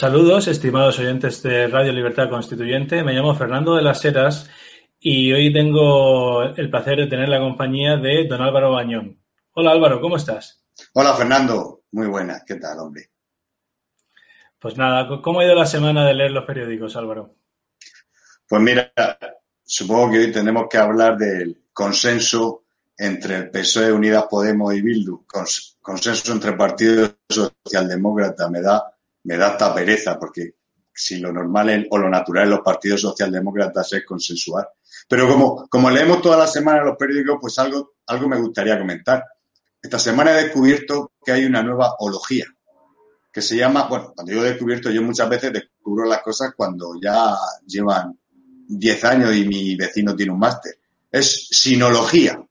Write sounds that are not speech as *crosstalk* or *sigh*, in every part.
Saludos, estimados oyentes de Radio Libertad Constituyente. Me llamo Fernando de las Heras y hoy tengo el placer de tener la compañía de don Álvaro Bañón. Hola Álvaro, ¿cómo estás? Hola Fernando, muy buenas. ¿Qué tal, hombre? Pues nada, ¿cómo ha ido la semana de leer los periódicos, Álvaro? Pues mira, supongo que hoy tenemos que hablar del consenso entre el PSOE, Unidas Podemos y Bildu, consenso entre partidos socialdemócrata, me da me da esta pereza, porque si lo normal o lo natural en los partidos socialdemócratas es consensuar. Pero como, como leemos toda la semana los periódicos, pues algo, algo me gustaría comentar. Esta semana he descubierto que hay una nueva ología, que se llama, bueno, cuando yo he descubierto, yo muchas veces descubro las cosas cuando ya llevan 10 años y mi vecino tiene un máster. Es sinología,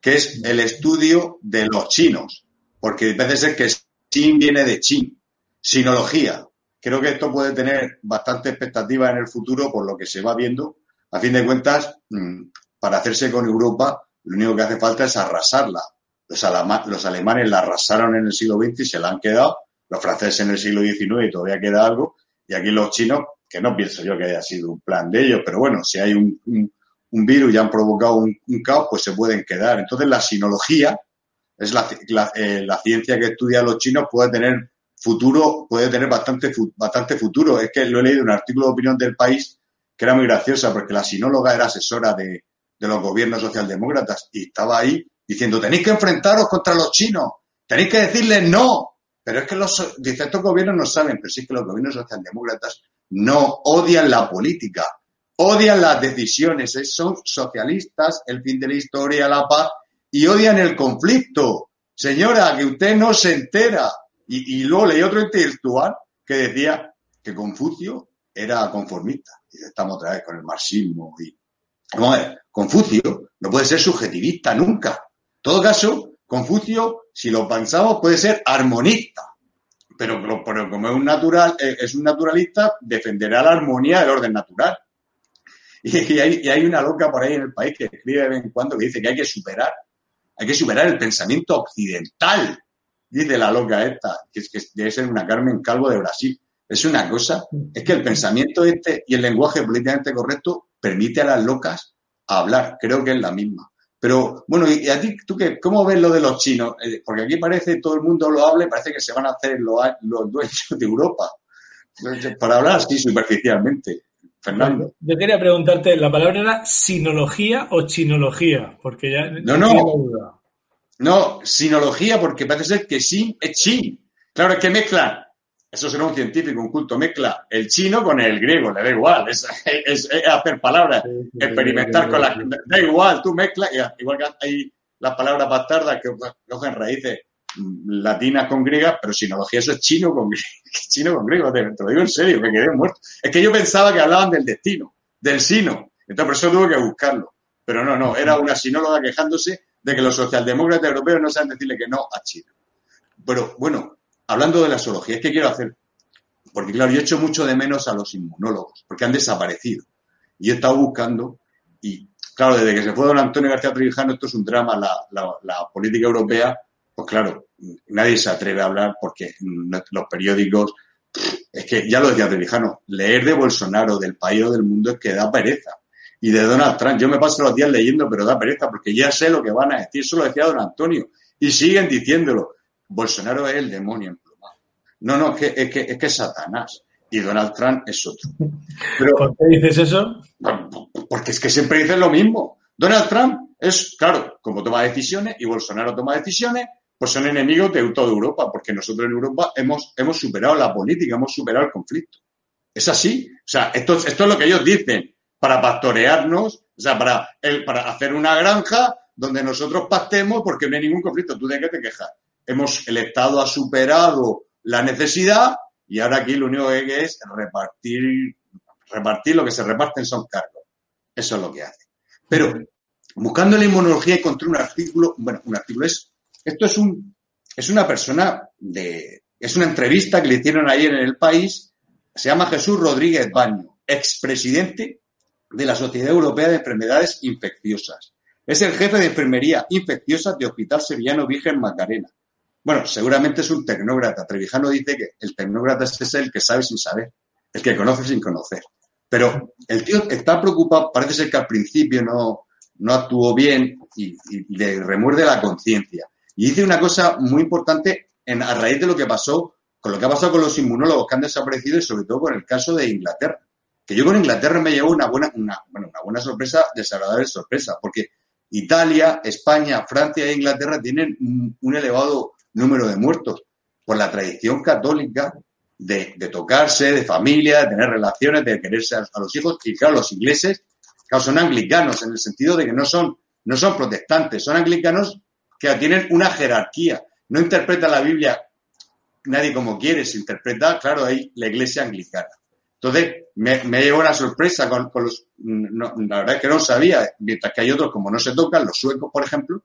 que es el estudio de los chinos, porque a veces ser que chin viene de chin, Sinología. Creo que esto puede tener bastante expectativa en el futuro por lo que se va viendo. A fin de cuentas, mm, para hacerse con Europa, lo único que hace falta es arrasarla. Los, los alemanes la arrasaron en el siglo XX y se la han quedado. Los franceses en el siglo XIX y todavía queda algo. Y aquí los chinos, que no pienso yo que haya sido un plan de ellos, pero bueno, si hay un, virus y han provocado un, caos, pues se pueden quedar. Entonces, la sinología es la, eh, la ciencia que estudia los chinos, puede tener futuro, puede tener bastante, bastante futuro. Es que lo he leído en un artículo de opinión del país que era muy graciosa porque la sinóloga era asesora de, los gobiernos socialdemócratas y estaba ahí diciendo tenéis que enfrentaros contra los chinos, tenéis que decirles no. Pero es que los dice, estos gobiernos no saben, pero sí que los gobiernos socialdemócratas no odian la política, odian las decisiones, son socialistas, el fin de la historia, la paz, y odian el conflicto. Señora, que usted no se entera. Y, luego leí otro intelectual que decía que Confucio era conformista. Y estamos otra vez con el marxismo. Y, Confucio no puede ser subjetivista nunca. En todo caso, Confucio, si lo pensamos, puede ser armonista. Pero, pero, como es un, natural, eh, es un naturalista, defenderá la armonía del orden natural. Y, hay, y, hay, una loca por ahí en el país que escribe de vez en cuando que dice que hay que superar, hay que superar el pensamiento occidental dice la loca esta, que es que debe ser una Carmen Calvo de Brasil. Es una cosa, es que el pensamiento este y el lenguaje políticamente correcto permite a las locas hablar. Creo que es la misma. Pero bueno, ¿y a ti tú qué, cómo ves lo de los chinos? Eh, porque aquí parece todo el mundo lo habla y parece que se van a hacer los, los dueños de Europa. Para hablar así superficialmente. Fernando. Yo quería preguntarte, ¿la palabra era sinología o chinología? Porque ya. No, no. No, sinología, porque parece ser que sin es chin. Claro, es que mezcla, eso será un científico, un culto, mezcla el chino con el griego, le da igual, es, hacer palabras, experimentar con las... Da igual, tú mezclas, igual que hay las palabras bastardas que cogen raíces latinas con griegas, pero sinología eso es chino con, *laughs* chino con griego, te, lo digo en serio, me quedé muerto. Es que yo pensaba que hablaban del destino, del sino, entonces por eso tuve que buscarlo. Pero no, no, era una sinóloga quejándose de que los socialdemócratas europeos no saben decirle que no a China. Pero bueno, hablando de la zoología, es que quiero hacer, porque claro, yo he hecho mucho de menos a los inmunólogos, porque han desaparecido. Y he estado buscando, y claro, desde que se fue don Antonio García Trevijano, esto es un drama, la, política europea, pues claro, nadie se atreve a hablar porque los periódicos, es que ya lo decía Trevijano, leer de Bolsonaro, del país o del mundo es que da pereza y de Donald Trump. Yo me paso los días leyendo, pero da pereza, porque ya sé lo que van a decir. Eso lo decía don Antonio. Y siguen diciéndolo. Bolsonaro es el demonio emplumado. No, no, es que es, que, es, que Satanás. Y Donald Trump es otro. ¿Por qué dices eso? Porque es que siempre dicen lo mismo. Donald Trump es, claro, como toma decisiones y Bolsonaro toma decisiones, pues son enemigos de toda Europa, porque nosotros en Europa hemos, hemos superado la política, hemos superado el conflicto. Es así. O sea, esto, esto es lo que ellos dicen, para pastorearnos, o sea, para, hacer una granja donde nosotros pastemos porque no hay ningún conflicto. ¿Tú de qué te quejas? Hemos, el Estado ha superado la necesidad y ahora aquí lo único que es repartir, repartir lo que se reparten son cargos. Eso es lo que hace. Pero buscando la inmunología encontré un artículo, bueno, un artículo es, esto es un, es una persona de, es una entrevista que le hicieron ayer en el país, se llama Jesús Rodríguez Baño, expresidente de la Sociedad Europea de Enfermedades Infecciosas. Es el jefe de enfermería infecciosa de Hospital Sevillano Virgen Macarena. Bueno, seguramente es un tecnócrata. Trevijano dice que el tecnócrata es el que sabe sin saber, el que conoce sin conocer. Pero el tío está preocupado, parece ser que al principio no, no actuó bien y, le remuerde la conciencia. Y dice una cosa muy importante en, a raíz de lo que pasó, con lo que ha pasado con los inmunólogos que han desaparecido y sobre todo con el caso de Inglaterra. Que yo con Inglaterra me llevo una buena, una, bueno, una buena sorpresa, desagradable sorpresa, porque Italia, España, Francia e Inglaterra tienen un, elevado número de muertos por la tradición católica de, tocarse, de familia, de tener relaciones, de quererse a, los hijos. Y claro, los ingleses son anglicanos en el sentido de que no son, no son protestantes, son anglicanos que tienen una jerarquía. No interpreta la Biblia nadie como quiere, se interpreta, claro, ahí la iglesia anglicana. Entonces, me, me llevó una sorpresa con, los, la verdad es que no sabía, mientras que hay otros como no se tocan, los suecos, por ejemplo,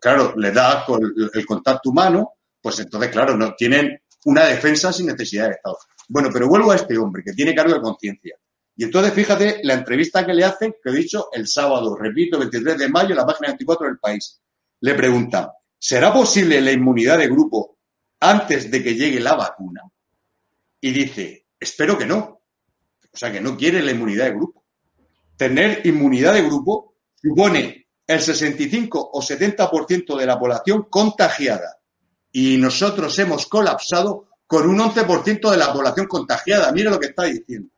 claro, le da el, contacto humano, pues entonces, claro, no tienen una defensa sin necesidad de Estado. Bueno, pero vuelvo a este hombre que tiene cargo de conciencia. Y entonces, fíjate la entrevista que le hacen, que he dicho el sábado, repito, 23 de mayo, en la página 24 del país. Le preguntan, ¿será posible la inmunidad de grupo antes de que llegue la vacuna? Y dice, espero que no. O sea, que no quiere la inmunidad de grupo. Tener inmunidad de grupo supone el 65 o 70% de la población contagiada. Y nosotros hemos colapsado con un 11% de la población contagiada. Mire lo que está diciendo.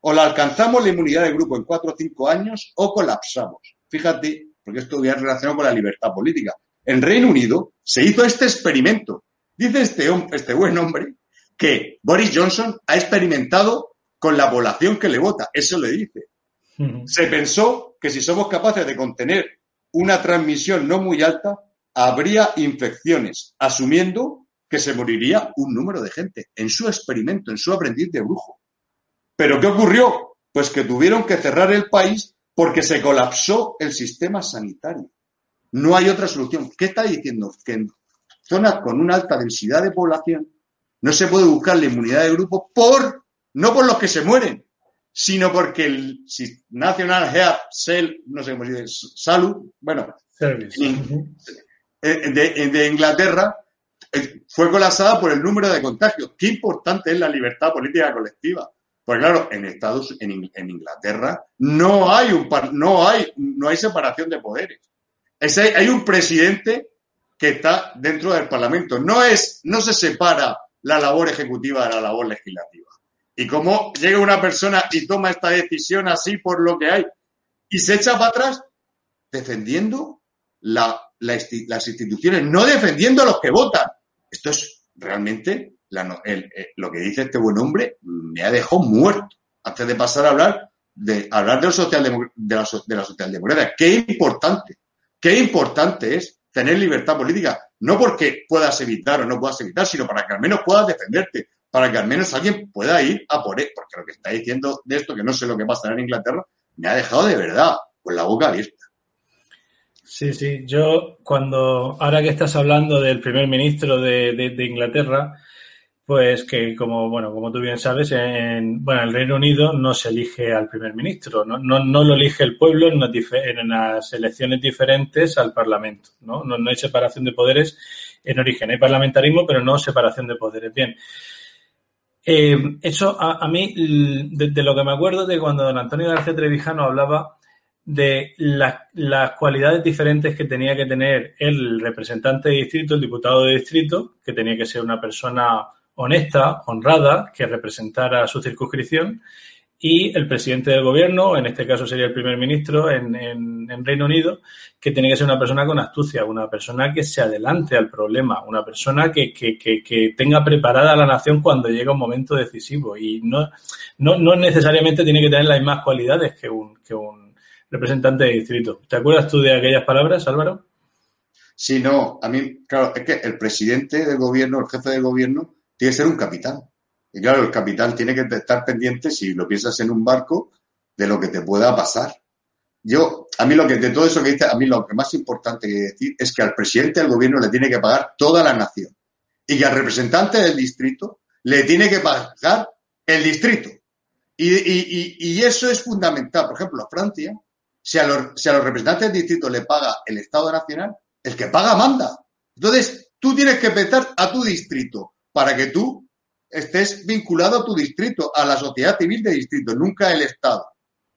O la alcanzamos la inmunidad de grupo en cuatro o cinco años o colapsamos. Fíjate, porque esto viene relacionado con la libertad política. En Reino Unido se hizo este experimento. Dice este, este buen hombre que Boris Johnson ha experimentado con la población que le vota. Eso le dice. Se pensó que si somos capaces de contener una transmisión no muy alta, habría infecciones, asumiendo que se moriría un número de gente en su experimento, en su aprendiz de brujo. Pero ¿qué ocurrió? Pues que tuvieron que cerrar el país porque se colapsó el sistema sanitario. No hay otra solución. ¿Qué está diciendo? Que en zonas con una alta densidad de población no se puede buscar la inmunidad de grupo por, no por los que se mueren, sino porque el National Health Cell, no sé cómo se dice, Salud, bueno, de, de Inglaterra, eh, fue colapsada por el número de contagios. Qué importante es la libertad política colectiva. Pues claro, en Estados, en, en Inglaterra no hay un no hay no hay separación de poderes. hay un presidente que está dentro del Parlamento. No es no se separa la labor ejecutiva de la labor legislativa. Y como llega una persona y toma esta decisión así por lo que hay y se echa para atrás defendiendo la, las instituciones, no defendiendo a los que votan. Esto es realmente eh, lo que dice este buen hombre me ha dejado muerto antes de pasar a hablar de hablar de, la, de la socialdemocracia. Qué importante, qué importante es tener libertad política, no porque puedas evitar o no puedas evitar, sino para que al menos puedas defenderte, para que al menos alguien pueda ir a por él, porque lo que está diciendo de esto, que no sé lo que pasará en Inglaterra, me ha dejado de verdad con la boca abierta. Sí, sí, yo cuando, ahora que estás hablando del primer ministro de, de Inglaterra, pues que como bueno como tú bien sabes en bueno el Reino Unido no se elige al primer ministro no, no, no lo elige el pueblo en unas, elecciones diferentes al Parlamento ¿no? ¿no? hay separación de poderes en origen hay parlamentarismo pero no separación de poderes bien eh, eso a, mí de, lo que me acuerdo de cuando don Antonio García Trevijano hablaba de las cualidades diferentes que tenía que tener el representante de distrito, el diputado de distrito, que tenía que ser una persona honesta, honrada, que representara su circunscripción y el presidente del gobierno, en este caso sería el primer ministro en, en, Reino Unido, que tiene que ser una persona con astucia, una persona que se adelante al problema, una persona que, que, que, tenga preparada a la nación cuando llega un momento decisivo y no, no, no necesariamente tiene que tener las mismas cualidades que un, que un representante de distrito. ¿Te acuerdas tú de aquellas palabras, Álvaro? Sí, no, a mí, claro, es que el presidente del gobierno, el jefe del gobierno, tiene que ser un capitán. Y claro, el capitán tiene que estar pendiente, si lo piensas en un barco, de lo que te pueda pasar. Yo, a mí lo que, de todo eso que dice, a mí lo que más importante que decir es que al presidente del gobierno le tiene que pagar toda la nación. Y que al representante del distrito le tiene que pagar el distrito. Y, eso es fundamental. Por ejemplo, Francia, si a, los, si a los representantes del distrito le paga el Estado Nacional, el que paga manda. Entonces, tú tienes que petar a tu distrito para que tú estés vinculado a tu distrito, a la sociedad civil de distrito, nunca el Estado.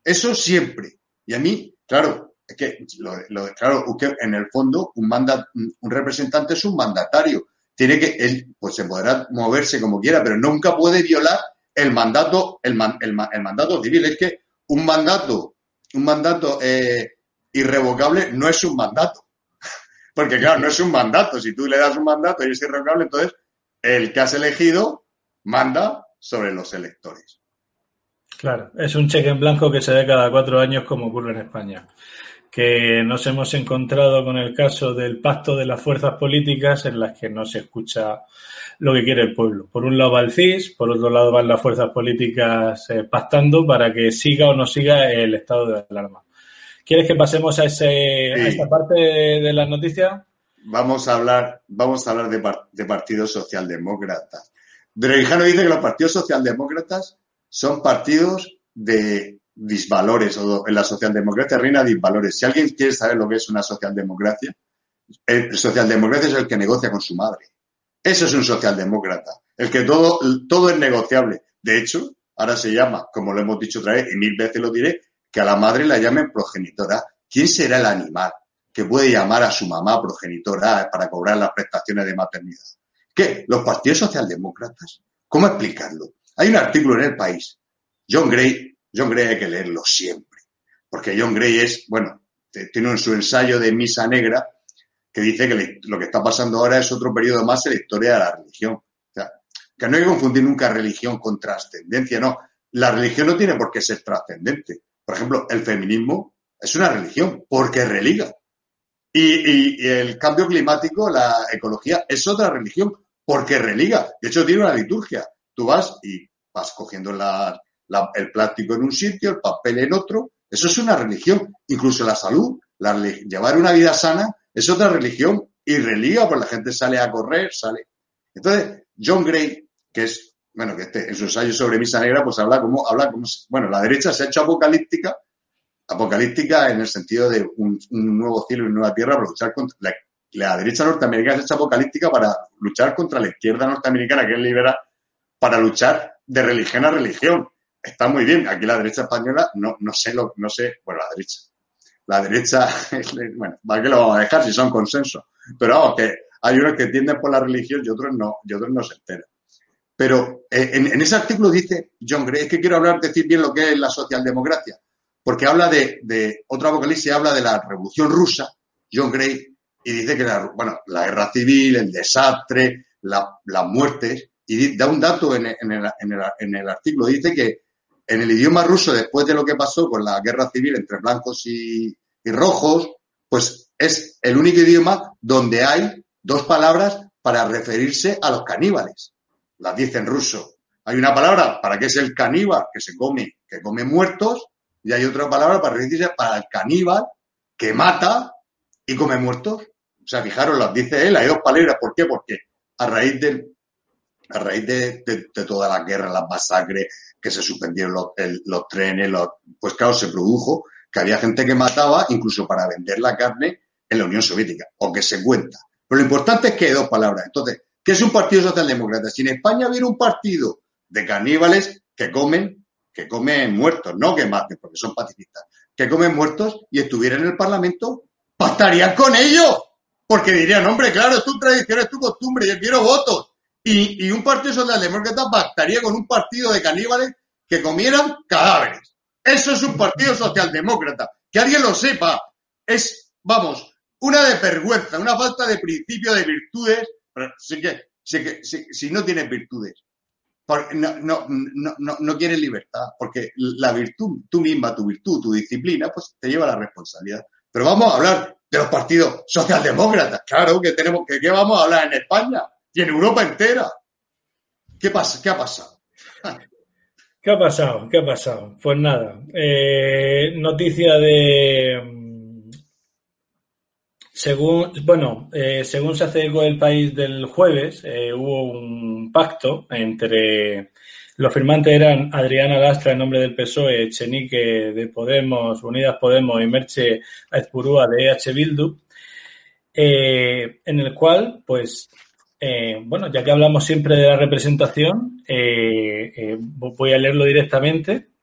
Eso siempre. Y a mí, claro, es que, lo, claro, en el fondo un, mandat, un representante es un mandatario. Tiene que, él, pues se podrá moverse como quiera, pero nunca puede violar el mandato, el, el, mandato civil. Es que un mandato, un mandato eh, irrevocable no es un mandato. *laughs* Porque claro, no es un mandato. Si tú le das un mandato y es irrevocable, entonces el que has elegido manda sobre los electores. Claro, es un cheque en blanco que se da cada cuatro años como ocurre en España. Que nos hemos encontrado con el caso del pacto de las fuerzas políticas en las que no se escucha lo que quiere el pueblo. Por un lado va el CIS, por otro lado van las fuerzas políticas eh, pactando para que siga o no siga el estado de alarma. ¿Quieres que pasemos a, ese, esta parte de, las noticias? Vamos a hablar, vamos a hablar de, de partidos socialdemócratas. Drevijano dice que los partidos socialdemócratas son partidos de disvalores o en la socialdemocracia reina disvalores. Si alguien quiere saber lo que es una socialdemocracia, el socialdemocracia es el que negocia con su madre. Eso es un socialdemócrata. El que todo, todo es negociable. De hecho, ahora se llama, como lo hemos dicho otra vez, y mil veces lo diré, que a la madre la llamen progenitora. ¿Quién será el animal que puede llamar a su mamá progenitora para cobrar las prestaciones de maternidad? ¿Qué? ¿Los partidos socialdemócratas? ¿Cómo explicarlo? Hay un artículo en el país. John Gray, John Gray hay que leerlo siempre, porque John Gray es, bueno, tiene en su ensayo de Misa Negra que dice que lo que está pasando ahora es otro periodo más en la historia de la religión. O sea, que no hay que confundir nunca religión con trascendencia, no. La religión no tiene por qué ser trascendente. Por ejemplo, el feminismo es una religión porque religa. Y, y, el cambio climático, la ecología, es otra religión porque religa. De hecho, tiene una liturgia. Tú vas y vas cogiendo el plástico en un sitio, el papel en otro. Eso es una religión. Incluso la salud, llevar una vida sana, es otra religión y religa, pues la gente sale a correr, sale. Entonces, John Gray, que es, bueno, que este, en su ensayo sobre misa negra, pues habla como, habla como, bueno, la derecha se ha hecho apocalíptica, apocalíptica en el sentido de un, nuevo cielo y una nueva tierra para luchar contra la derecha norteamericana es apocalíptica para luchar contra la izquierda norteamericana, que es liberal, para luchar de religión a religión. Está muy bien. Aquí la derecha española, no, no sé, lo, no sé, bueno, la derecha. La derecha, *laughs* bueno, ¿para qué lo vamos a dejar si son consensos? Pero vamos, que hay unos que tienden por la religión y otros no, y otros no se enteran. Pero eh, en, ese artículo dice John Gray, es que quiero hablar, decir bien lo que es la socialdemocracia, porque habla de, de otro apocalipsis, habla de la revolución rusa. John Gray y dice que la, bueno, la guerra civil, el desastre, la, las muertes, y da un dato en, el, artículo, dice que en el idioma ruso, después de lo que pasó con la guerra civil entre blancos y, y rojos, pues es el único idioma donde hay dos palabras para referirse a los caníbales. Las dice en ruso. Hay una palabra para que es el caníbal, que se come, que come muertos, y hay otra palabra para referirse para el caníbal, que mata y come muertos. O sea, fijaros, las dice él, hay dos palabras. ¿Por qué? Porque a raíz de, a raíz de, de, todas las guerras, las masacres, que se suspendieron los, los trenes, los, pues claro, se produjo que había gente que mataba incluso para vender la carne en la Unión Soviética, o que se cuenta. Pero lo importante es que hay dos palabras. Entonces, ¿qué es un partido socialdemócrata? Si en España hubiera un partido de caníbales que comen, que comen muertos, no que maten, porque son pacifistas, que comen muertos y estuviera en el Parlamento, pactarían con ellos. Porque dirían, hombre, claro, es tu tradición, es tu costumbre, yo quiero votos. Y, un partido socialdemócrata pactaría con un partido de caníbales que comieran cadáveres. Eso es un partido socialdemócrata. Que alguien lo sepa. Es, vamos, una de vergüenza, una falta de principio de virtudes. Pero sí que, que si, no tienes virtudes, no, no, no, no, quieres libertad, porque la virtud, tú misma, tu virtud, tu disciplina, pues te lleva la responsabilidad. Pero vamos a hablar de los partidos socialdemócratas. Claro que tenemos que ¿qué vamos a hablar en España y en Europa entera. ¿Qué pasa? ¿Qué ha pasado? ¿Qué ha pasado? ¿Qué ha pasado? Pues nada, eh, noticia de según bueno, eh, según se hace el país del jueves, eh, hubo un pacto entre los firmantes eran Adriana Lastra en nombre del PSOE, Chenique de Podemos, Unidas Podemos y Merche Aizpurúa de EH Bildu, en el cual, pues, eh, bueno, ya que hablamos siempre de la representación, voy a leerlo directamente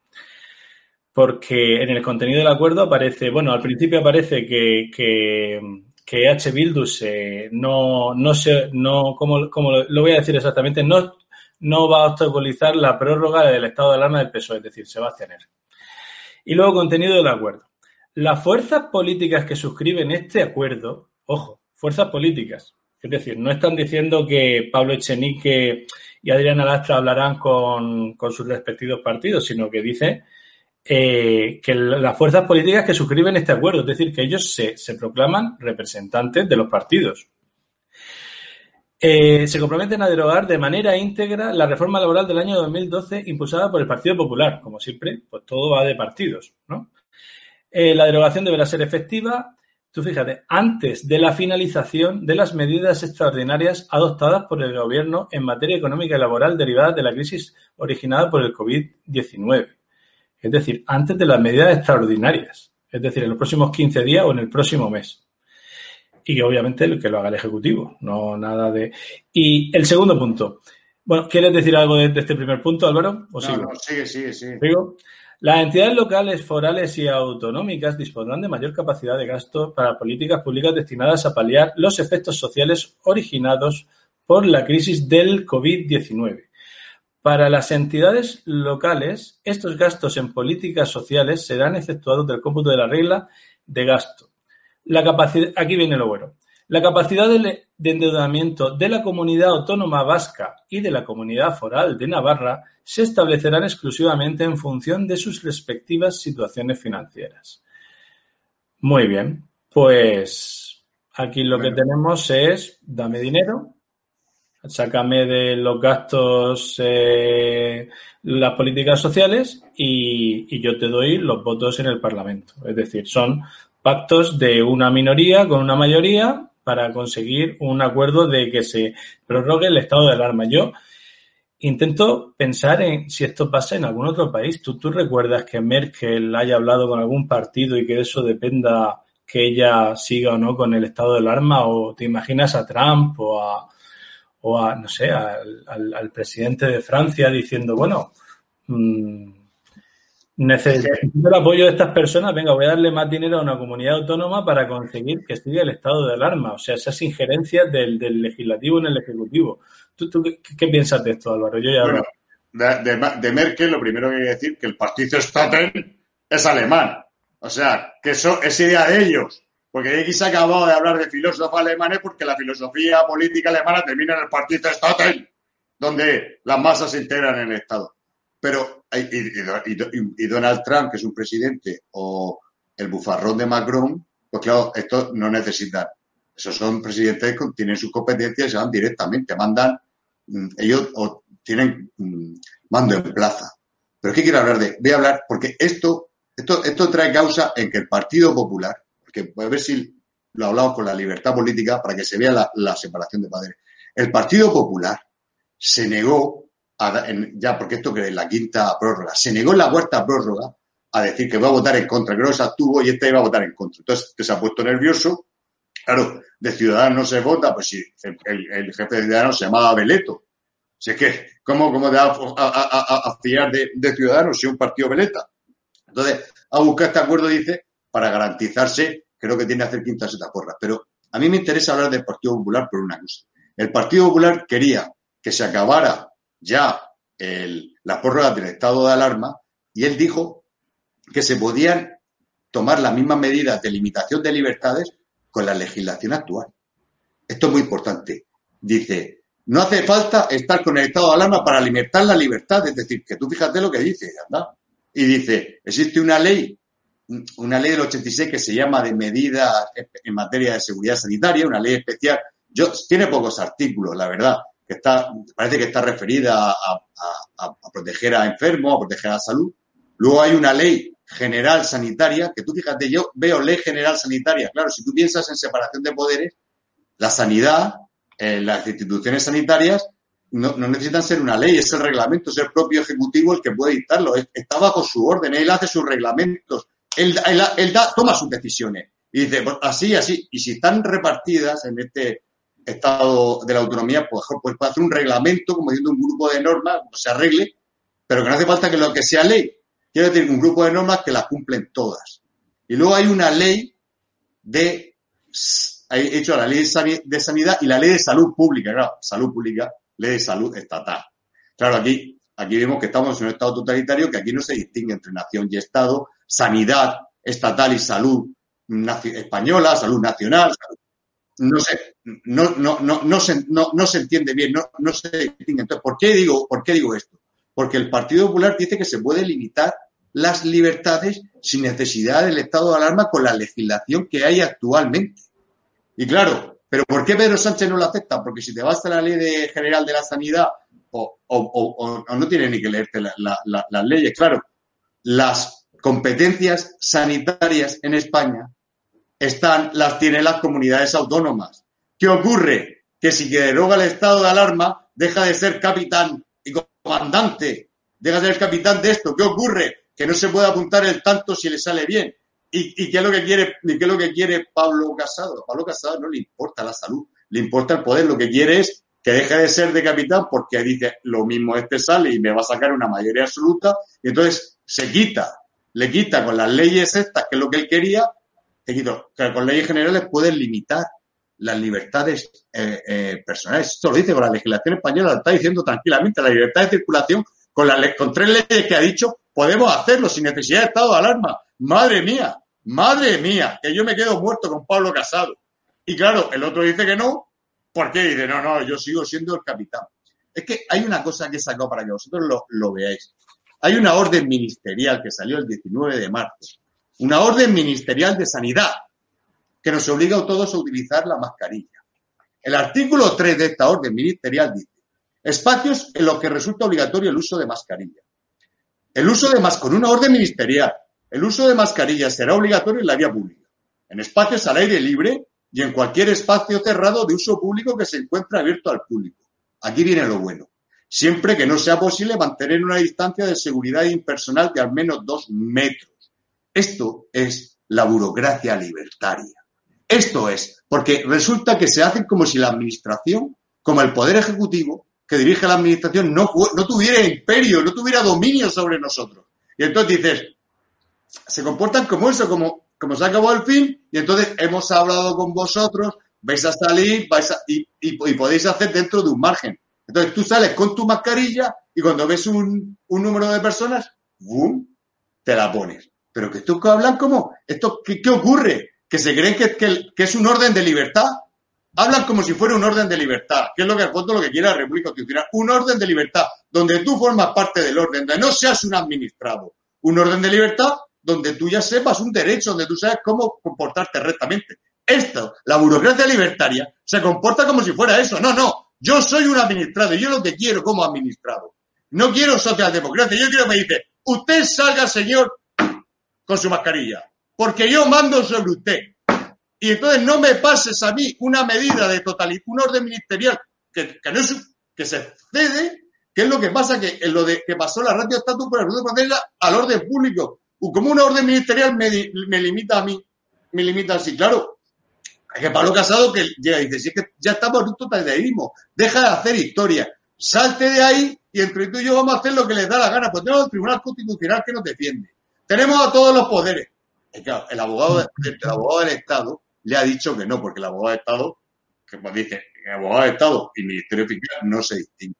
porque en el contenido del acuerdo aparece, bueno, al principio aparece que, que, que H. Bildus no, no se, no, como, lo voy a decir exactamente, no, no va a obstaculizar la prórroga del estado de alarma del PSOE, es decir, se va a tener. Y luego contenido del acuerdo. Las fuerzas políticas que suscriben este acuerdo, ojo, fuerzas políticas, es decir, no están diciendo que Pablo Echenique y Adriana Lastra hablarán con, sus respectivos partidos, sino que dice eh, que las fuerzas políticas que suscriben este acuerdo, es decir, que ellos se, proclaman representantes de los partidos. Eh, se comprometen a derogar de manera íntegra la reforma laboral del año 2012 impulsada por el Partido Popular. Como siempre, pues todo va de partidos. Eh, la derogación deberá ser efectiva Tú fíjate, antes de la finalización de las medidas extraordinarias adoptadas por el Gobierno en materia económica y laboral derivadas de la crisis originada por el COVID-19. Es decir, antes de las medidas extraordinarias. Es decir, en los próximos 15 días o en el próximo mes. Y obviamente el que lo haga el Ejecutivo, no nada de. Y el segundo punto. Bueno, ¿quieres decir algo de, este primer punto, Álvaro? ¿O no, no, sigue, sigue, sigue. Las entidades locales, forales y autonómicas dispondrán de mayor capacidad de gasto para políticas públicas destinadas a paliar los efectos sociales originados por la crisis del COVID-19. Para las entidades locales, estos gastos en políticas sociales serán efectuados del cómputo de la regla de gasto. La capacidad, aquí viene lo bueno. La capacidad de, endeudamiento de la Comunidad Autónoma Vasca y de la Comunidad Foral de Navarra se establecerán exclusivamente en función de sus respectivas situaciones financieras. Muy bien, pues aquí lo que tenemos es, dame dinero, sácame de los gastos eh, las políticas sociales y, yo te doy los votos en el Parlamento. Es decir, son pactos de una minoría con una mayoría para conseguir un acuerdo de que se prorrogue el estado de alarma. Yo intento pensar en si esto pasa en algún otro país. ¿Tú, ¿Tú recuerdas que Merkel haya hablado con algún partido y que de eso dependa que ella siga o no con el estado de alarma? ¿O te imaginas a Trump o a, o a no sé, al, al, presidente de Francia diciendo, bueno, mmm, Necesito el apoyo de estas personas. Venga, voy a darle más dinero a una comunidad autónoma para conseguir que siga el estado de alarma. O sea, esas injerencias del, legislativo en el ejecutivo. ¿Tú, qué, piensas de esto, Álvaro? Yo ya de, Merkel, lo primero que hay que decir que el partido Staten es alemán. O sea, que eso es idea de ellos. Porque aquí se ha acabado de hablar de filósofos alemanes porque la filosofía política alemana termina en el partido Staten, donde las masas se integran en el Estado. Pero, y, Donald Trump, que es un presidente, o el bufarrón de Macron, pues claro, esto no necesitan. Esos son presidentes que tienen sus competencias y se van directamente, mandan, mm, ellos tienen mm, mando en plaza. Pero ¿qué quiero hablar de? Voy a hablar, porque esto, esto, esto trae causa en que el Partido Popular, voy a ver si lo hablamos con la libertad política para que se vea la, separación de poderes. El Partido Popular se negó ya porque esto que es la quinta prórroga, se negó en la cuarta prórroga a decir que va a votar en contra, que se abstuvo y este iba a votar en contra. Entonces se ha puesto nervioso. Claro, de Ciudadanos no se vota, pues si el, jefe de Ciudadanos se llamaba Beleto. Si es que, ¿cómo, cómo te vas a, de, Ciudadanos si es un partido Beleta? Entonces, ha buscado este acuerdo, dice, para garantizarse, creo que tiene que hacer quinta seta porra. Pero a mí me interesa hablar del Partido Popular por una cosa. El Partido Popular quería que se acabara ya la prórroga del estado de alarma y él dijo que se podían tomar las mismas medidas de limitación de libertades con la legislación actual. Esto es muy importante. Dice, no hace falta estar con el estado de alarma para limitar la libertad. Es decir, que tú fíjate lo que dice, ¿anda? Y dice, existe una ley, una ley del 86 que se llama de medidas en materia de seguridad sanitaria, una ley especial. Yo, tiene pocos artículos, la verdad, que está, parece que está referida a, proteger a enfermos, a proteger a la salud. Luego hay una ley general sanitaria, que tú fíjate, yo veo ley general sanitaria. Claro, si tú piensas en separación de poderes, la sanidad, eh, las instituciones sanitarias no, necesitan ser una ley, es el reglamento, es el propio ejecutivo el que puede dictarlo. Está bajo su orden, él hace sus reglamentos, él, da, toma sus decisiones. Y dice, pues, así, así. Y si están repartidas en este estado de la autonomía, pues, pues puede hacer un reglamento, como diciendo un grupo de normas, pues se arregle, pero que no hace falta que lo que sea ley. Quiero decir, un grupo de normas que las cumplen todas. Y luego hay una ley de, he hecho la ley de sanidad y la ley de salud pública, claro, salud pública, ley de salud estatal. Claro, aquí, aquí vemos que estamos en un estado totalitario que aquí no se distingue entre nación y estado, sanidad estatal y salud española, salud nacional, no sé, no, no, no, no, se, no, no se entiende bien, no, no se distingue. Entonces, ¿por qué digo, por qué digo esto? porque el Partido Popular dice que se puede limitar las libertades sin necesidad del estado de alarma con la legislación que hay actualmente. Y claro, pero ¿por qué Pedro Sánchez no lo acepta? Porque si te vas a la ley de general de la sanidad o, no tiene ni que leerte las leyes, claro, las competencias sanitarias en España están, las tienen las comunidades autónomas. ¿Qué ocurre? Que si deroga el estado de alarma, deja de ser capitán comandante, deja de ser capitán de esto. ¿Qué ocurre? Que no se puede apuntar el tanto si le sale bien. ¿Y, qué es lo que quiere, qué es lo que quiere Pablo Casado? A Pablo Casado no le importa la salud, le importa el poder. Lo que quiere es que deje de ser de capitán porque dice lo mismo este sale y me va a sacar una mayoría absoluta. Y entonces se quita, le quita con las leyes estas, que es lo que él quería, que con leyes generales pueden limitar las libertades eh, eh, personales. Esto lo dice con la legislación española, lo está diciendo tranquilamente. La libertad de circulación, con, la, con tres leyes que ha dicho, podemos hacerlo sin necesidad de estado de alarma. Madre mía, madre mía, que yo me quedo muerto con Pablo Casado. Y claro, el otro dice que no, ¿por qué? Dice, no, no, yo sigo siendo el capitán. Es que hay una cosa que he sacado para que vosotros lo, lo veáis. Hay una orden ministerial que salió el 19 de marzo, una orden ministerial de sanidad, que nos obliga a todos a utilizar la mascarilla. El artículo 3 de esta orden ministerial dice, espacios en los que resulta obligatorio el uso de mascarilla. El uso de mascarilla, con una orden ministerial, el uso de mascarilla será obligatorio en la vía pública, en espacios al aire libre y en cualquier espacio cerrado de uso público que se encuentre abierto al público. Aquí viene lo bueno. Siempre que no sea posible mantener una distancia de seguridad impersonal de al menos dos metros. Esto es la burocracia libertaria. Esto es, porque resulta que se hace como si la administración, como el poder ejecutivo que dirige la administración, no, no tuviera imperio, no tuviera dominio sobre nosotros. Y entonces dices, se comportan como eso, como, se acabó el fin, y entonces hemos hablado con vosotros, vais a salir vais y, y, podéis hacer dentro de un margen. Entonces tú sales con tu mascarilla y cuando ves un, un número de personas, ¡bum! te la pones. Pero que estos que hablan como, esto, ¿qué, ¿qué ocurre? que se creen que, es un orden de libertad, hablan como si fuera un orden de libertad, que es lo que al fondo lo que quiere la República Constitucional, un orden de libertad, donde tú formas parte del orden, donde no seas un administrado, un orden de libertad donde tú ya sepas un derecho, donde tú sabes cómo comportarte rectamente. Esto, la burocracia libertaria, se comporta como si fuera eso. No, no, yo soy un administrado, yo lo que quiero como administrado. No quiero socialdemocracia, yo quiero que me dice, usted salga, señor, con su mascarilla porque yo mando sobre usted. Y entonces no me pases a mí una medida de totalidad, un orden ministerial que, no que se cede, que es lo que pasa que en lo de que pasó la radio estatus por el de al orden público. Como una orden ministerial me, me limita a mí, me limita así, claro. Es que Pablo Casado que llega y dice, si es que ya estamos en un totalitarismo, deja de hacer historia, salte de ahí y entre tú y yo vamos a hacer lo que les da la gana, pues tenemos el Tribunal Constitucional que nos defiende. Tenemos a todos los poderes el abogado, el abogado del Estado le ha dicho que no, porque el abogado del Estado, que pues dice, el abogado del Estado y el Ministerio Fiscal no se distinguen.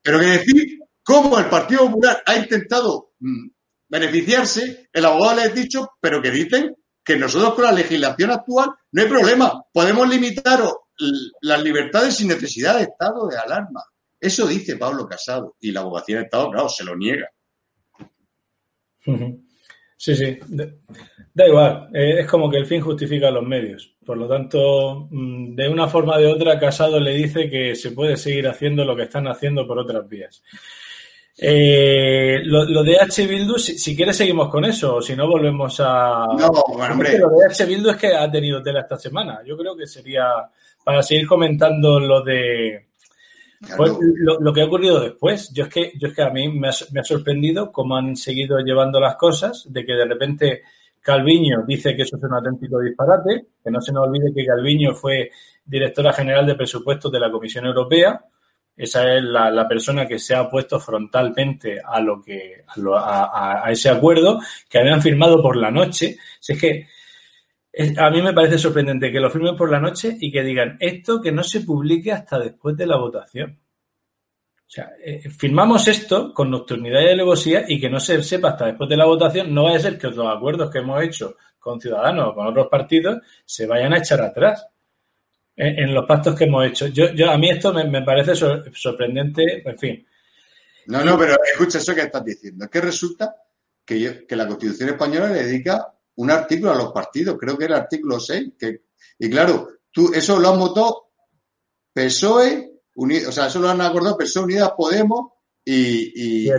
Pero que decir cómo el Partido Popular ha intentado mm, beneficiarse, el abogado le ha dicho, pero que dicen que nosotros con la legislación actual no hay problema, podemos limitar las libertades sin necesidad de estado de alarma. Eso dice Pablo Casado y la abogacía de Estado, claro, se lo niega. Sí, sí, da igual, eh, es como que el fin justifica los medios. Por lo tanto, mm, de una forma o de otra, Casado le dice que se puede seguir haciendo lo que están haciendo por otras vías. Eh, lo, de H. Bildu, si, quieres seguimos con eso, o si no volvemos a... No, hombre. Lo de H. Bildu es que ha tenido tela esta semana. Yo creo que sería para seguir comentando lo de... Pues, lo, que ha ocurrido después. Yo es que, yo es que a mí me ha, sorprendido cómo han seguido llevando las cosas, de que de repente Calviño dice que eso es un auténtico disparate, que no se nos olvide que Calviño fue directora general de presupuestos de la Comisión Europea, esa es la, persona que se ha opuesto frontalmente a lo que a, ese acuerdo que habían firmado por la noche. es que a mí me parece sorprendente que lo firmen por la noche y que digan esto que no se publique hasta después de la votación. O sea, eh, firmamos esto con nocturnidad y alevosía y que no se sepa hasta después de la votación. No vaya a ser que los acuerdos que hemos hecho con Ciudadanos o con otros partidos se vayan a echar atrás en, los pactos que hemos hecho. Yo, yo, a mí esto me, parece sorprendente, en fin. No, no, pero escucha eso que estás diciendo. Es que resulta que, que la Constitución española le dedica un artículo a los partidos, creo que era el artículo 6. Que, y claro, tú eso lo han votado PSOE, o sea, eso lo han acordado PSOE Unidas Podemos y, y,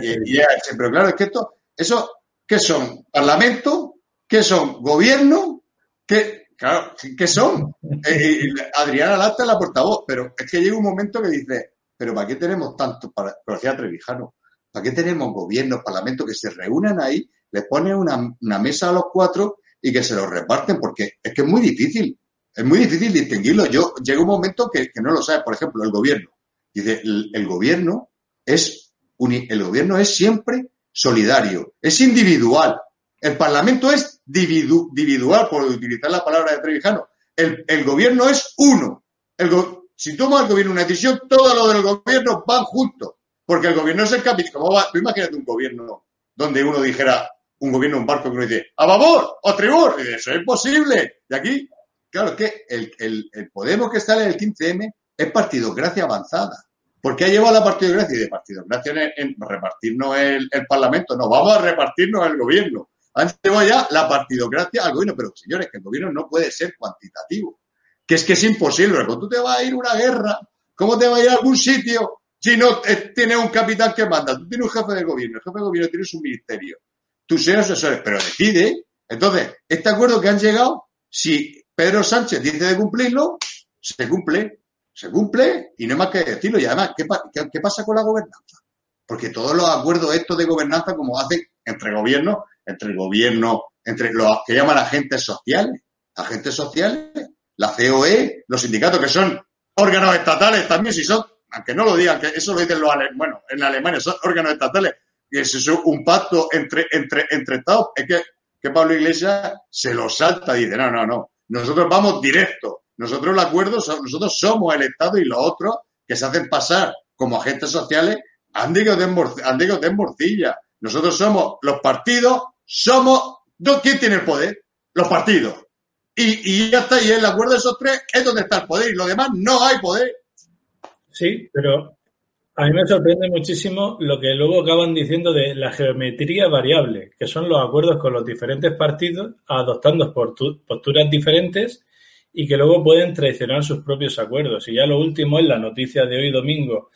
Pero claro, es que esto, eso, ¿qué son? ¿Parlamento? ¿Qué son? ¿Gobierno? ¿Qué, Claro, ¿qué son? Eh, Adriana Lata es la portavoz, pero es que llega un momento que dice, pero ¿para qué tenemos tanto, para, pero Trevijano, ¿para qué tenemos gobiernos, parlamentos que se reúnan ahí, les ponen una, mesa a los cuatro y que se los reparten? Porque es que es muy difícil, es muy difícil distinguirlo. Yo llega un momento que, no lo sabe, por ejemplo, el gobierno. Dice, el, gobierno es, el gobierno es siempre solidario, es individual. El Parlamento es individual, por utilizar la palabra de Trevijano. El, gobierno es uno. El si toma el gobierno una decisión, todo lo del gobierno van juntos. Porque el gobierno es el capital. Tú imagínate un gobierno donde uno dijera, un gobierno, un barco que uno dice, a favor o tribor. Eso es imposible. Y aquí, claro, que el, el, Podemos que está en el 15M es partidocracia avanzada. ¿Por qué ha llevado la partidocracia? Y de partidocracia en, en repartirnos el, el, Parlamento. No, vamos a repartirnos el gobierno. Antes ya la partidocracia al gobierno, pero señores, que el gobierno no puede ser cuantitativo. Que es que es imposible. Cuando tú te vas a ir a una guerra, ¿cómo te vas a ir a algún sitio si no tienes un capitán que manda? Tú tienes un jefe de gobierno, el jefe de gobierno tiene su ministerio, tus seres asesores, pero decide. Entonces, este acuerdo que han llegado, si Pedro Sánchez dice de cumplirlo, se cumple, se cumple y no hay más que decirlo. Y además, ¿qué, qué pasa con la gobernanza? Porque todos los acuerdos estos de gobernanza, como hacen entre gobiernos, entre el gobierno, entre los que llaman agentes sociales, agentes sociales, la COE, los sindicatos que son órganos estatales también, si son, aunque no lo digan, que eso lo dicen los alemanes, bueno, en Alemania son órganos estatales, y es un pacto entre, entre, entre Estados, es que, que Pablo Iglesias se lo salta y dice, no, no, no, nosotros vamos directo, nosotros el acuerdo, nosotros somos el Estado y los otros que se hacen pasar como agentes sociales han de morcilla. Nosotros somos los partidos somos, ¿quién tiene el poder? Los partidos. Y, ya está, y el acuerdo de esos tres es donde está el poder, y lo demás no hay poder. Sí, pero a mí me sorprende muchísimo lo que luego acaban diciendo de la geometría variable, que son los acuerdos con los diferentes partidos adoptando posturas diferentes y que luego pueden traicionar sus propios acuerdos. Y ya lo último es la noticia de hoy domingo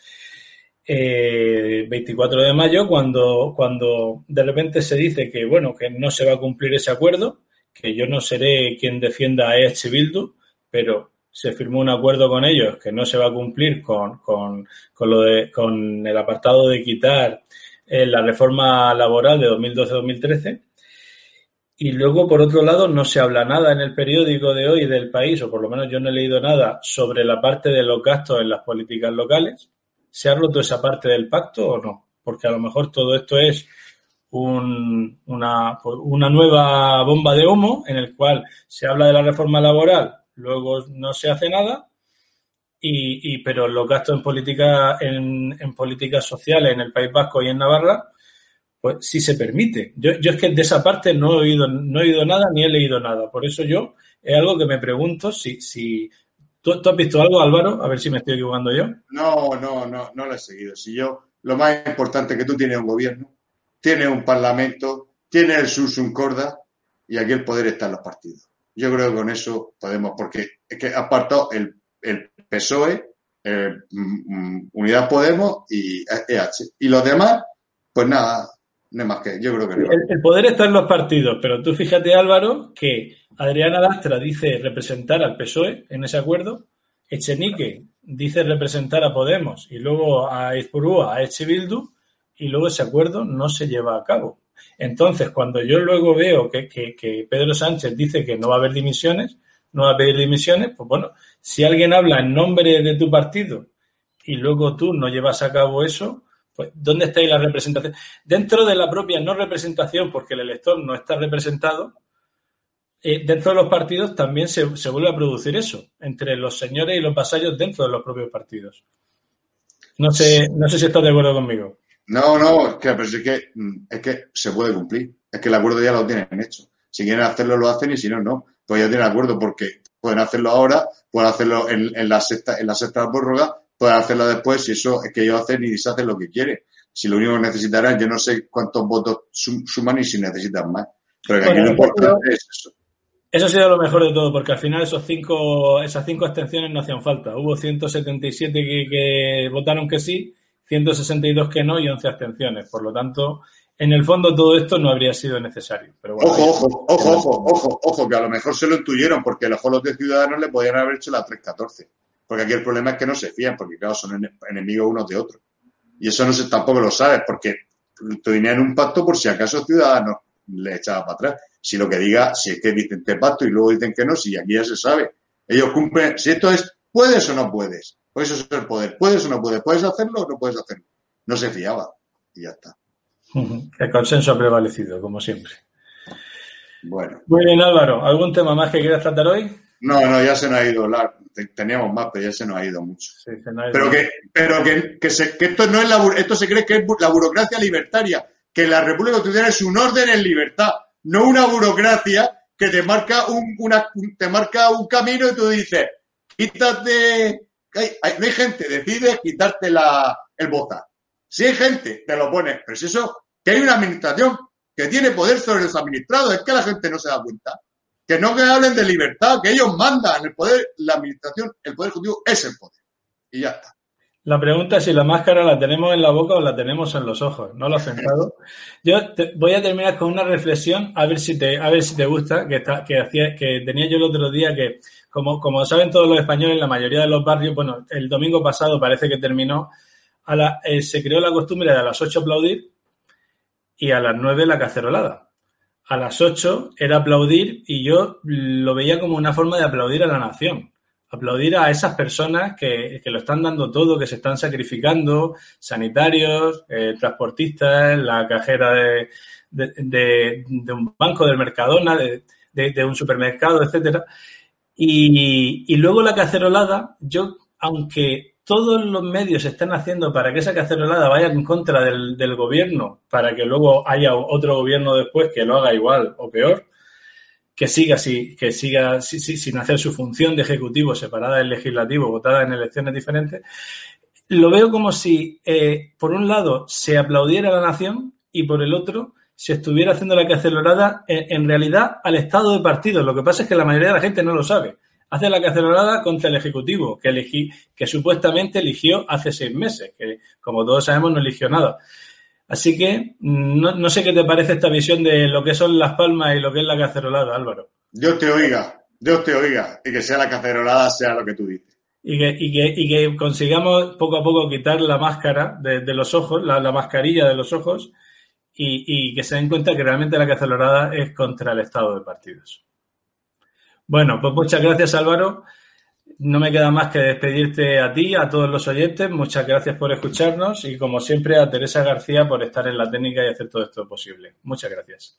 24 eh, de mayo, cuando, cuando de repente se dice que, bueno, que no se va a cumplir ese acuerdo, que yo no seré quien defienda a EH Bildu, pero se firmó un acuerdo con ellos que no se va a cumplir con, con, con lo de, con el apartado de quitar eh, la reforma laboral de 2012-2013. Y luego, por otro lado, no se habla nada en el periódico de hoy del país, o por lo menos yo no he leído nada sobre la parte de los gastos en las políticas locales. ¿Se ha roto esa parte del pacto o no? Porque a lo mejor todo esto es una, una nueva bomba de humo en el cual se habla de la reforma laboral, luego no se hace nada y, pero los gastos en política, en, en políticas sociales en el País Vasco y en Navarra, pues sí se permite. Yo, yo es que de esa parte no he oído, no he oído nada ni he leído nada. Por eso yo es algo que me pregunto si, si ¿tú, has visto algo, Álvaro, a ver si me estoy equivocando yo. No, no, no, no lo he seguido. Si yo, lo más importante es que tú tienes un gobierno, tienes un parlamento, tienes el susum corda y aquí el poder está en los partidos. Yo creo que con eso podemos, porque es que apartado el, el PSOE, mm, mm, Unidad Podemos y EH. Y los demás, pues nada, no más que, yo creo que no. El, poder está en los partidos, pero tú fíjate, Álvaro, que Adriana Lastra dice representar al PSOE en ese acuerdo, Echenique dice representar a Podemos y luego a Izpurúa, a Echebildu, y luego ese acuerdo no se lleva a cabo. Entonces, cuando yo luego veo que, que, Pedro Sánchez dice que no va a haber dimisiones, no va a pedir dimisiones, pues bueno, si alguien habla en nombre de tu partido y luego tú no llevas a cabo eso, pues ¿dónde está ahí la representación? Dentro de la propia no representación, porque el elector no está representado, eh, dentro de los partidos también se, vuelve a producir eso, entre los señores y los vasallos dentro de los propios partidos. No sé, no sé si estás de acuerdo conmigo. No, no, es que, pero es que, mm, es que se puede cumplir. Es que el acuerdo ya lo tienen hecho. Si quieren hacerlo, lo hacen y si no, no. Pues ya tienen acuerdo porque pueden hacerlo ahora, pueden hacerlo en, en la sexta, en la sexta prórroga puede hacerlo después si eso es que ellos hacen y se hacen lo que quieren. Si lo único que necesitarán, yo no sé cuántos votos suman y si necesitan más. Pero que aquí lo importante es eso. Eso ha sido lo mejor de todo, porque al final esos cinco, esas cinco abstenciones no hacían falta. Hubo 177 que, que votaron que sí, 162 que no y 11 abstenciones. Por lo tanto, en el fondo todo esto no habría sido necesario. Pero ojo, ojo, ojo, ojo, ojo, ojo, que a lo mejor se lo intuyeron porque a los los de Ciudadanos le podían haber hecho la 314. Porque aquí el problema es que no se fían, porque claro, son enemigos unos de otros. Y eso no se, tampoco lo sabes, porque en un pacto por si acaso Ciudadanos le echaba para atrás. Si lo que diga, si es que dicen que pacto y luego dicen que no, si aquí ya se sabe. Ellos cumplen, si esto es, ¿puedes o no puedes? Pues eso es el poder. ¿Puedes o no puedes? ¿Puedes hacerlo o no puedes hacerlo? No se fiaba. Y ya está. El consenso ha prevalecido, como siempre. Bueno. Muy bien, Álvaro. ¿Algún tema más que quieras tratar hoy? No, no, ya se nos ha ido. teníamos más, pero ya se nos ha ido mucho. Pero que, pero que, que, se, que esto no es la, esto se cree que es la burocracia libertaria, que la República Constitucional es un orden en libertad, no una burocracia que te marca un, una, te marca un camino y tú dices, quítate, hay, no hay gente, decide quitarte la, el bota. Si hay gente, te lo pones, pero es eso, que hay una administración que tiene poder sobre los administrados, es que la gente no se da cuenta que no que hablen de libertad, que ellos mandan el poder, la administración, el poder ejecutivo es el poder. Y ya está. La pregunta es si la máscara la tenemos en la boca o la tenemos en los ojos. ¿No lo has pensado? Yo voy a terminar con una reflexión, a ver si te, a ver si te gusta, que, está, que, hacía, que tenía yo el otro día, que como, como saben todos los españoles, la mayoría de los barrios, bueno, el domingo pasado parece que terminó, a la, eh, se creó la costumbre de a las 8 aplaudir y a las 9 la cacerolada a las 8 era aplaudir y yo lo veía como una forma de aplaudir a la nación. Aplaudir a esas personas que, lo están dando todo, que se están sacrificando, sanitarios, eh, transportistas, la cajera de, de, un banco del Mercadona, de, un supermercado, etcétera. Y, y luego la cacerolada, yo, aunque todos los medios están haciendo para que esa cacerolada vaya en contra del, gobierno, para que luego haya otro gobierno después que lo haga igual o peor, que siga, así, que siga sin hacer su función de ejecutivo separada del legislativo, votada en elecciones diferentes, lo veo como si, eh, por un lado, se aplaudiera a la nación y por el otro, se estuviera haciendo la cacerolada en, en realidad al estado de partido. Lo que pasa es que la mayoría de la gente no lo sabe hace la cacerolada contra el Ejecutivo, que, elegí, que supuestamente eligió hace seis meses, que como todos sabemos no eligió nada. Así que no, no, sé qué te parece esta visión de lo que son las palmas y lo que es la cacerolada, Álvaro. Dios te oiga, Dios te oiga, y que sea la cacerolada, sea lo que tú dices. Y que, y que, y que consigamos poco a poco quitar la máscara de, de los ojos, la, la, mascarilla de los ojos, y, y que se den cuenta que realmente la cacerolada es contra el estado de partidos. Bueno, pues muchas gracias Álvaro. No me queda más que despedirte a ti, a todos los oyentes. Muchas gracias por escucharnos y como siempre a Teresa García por estar en la técnica y hacer todo esto posible. Muchas gracias.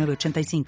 906985.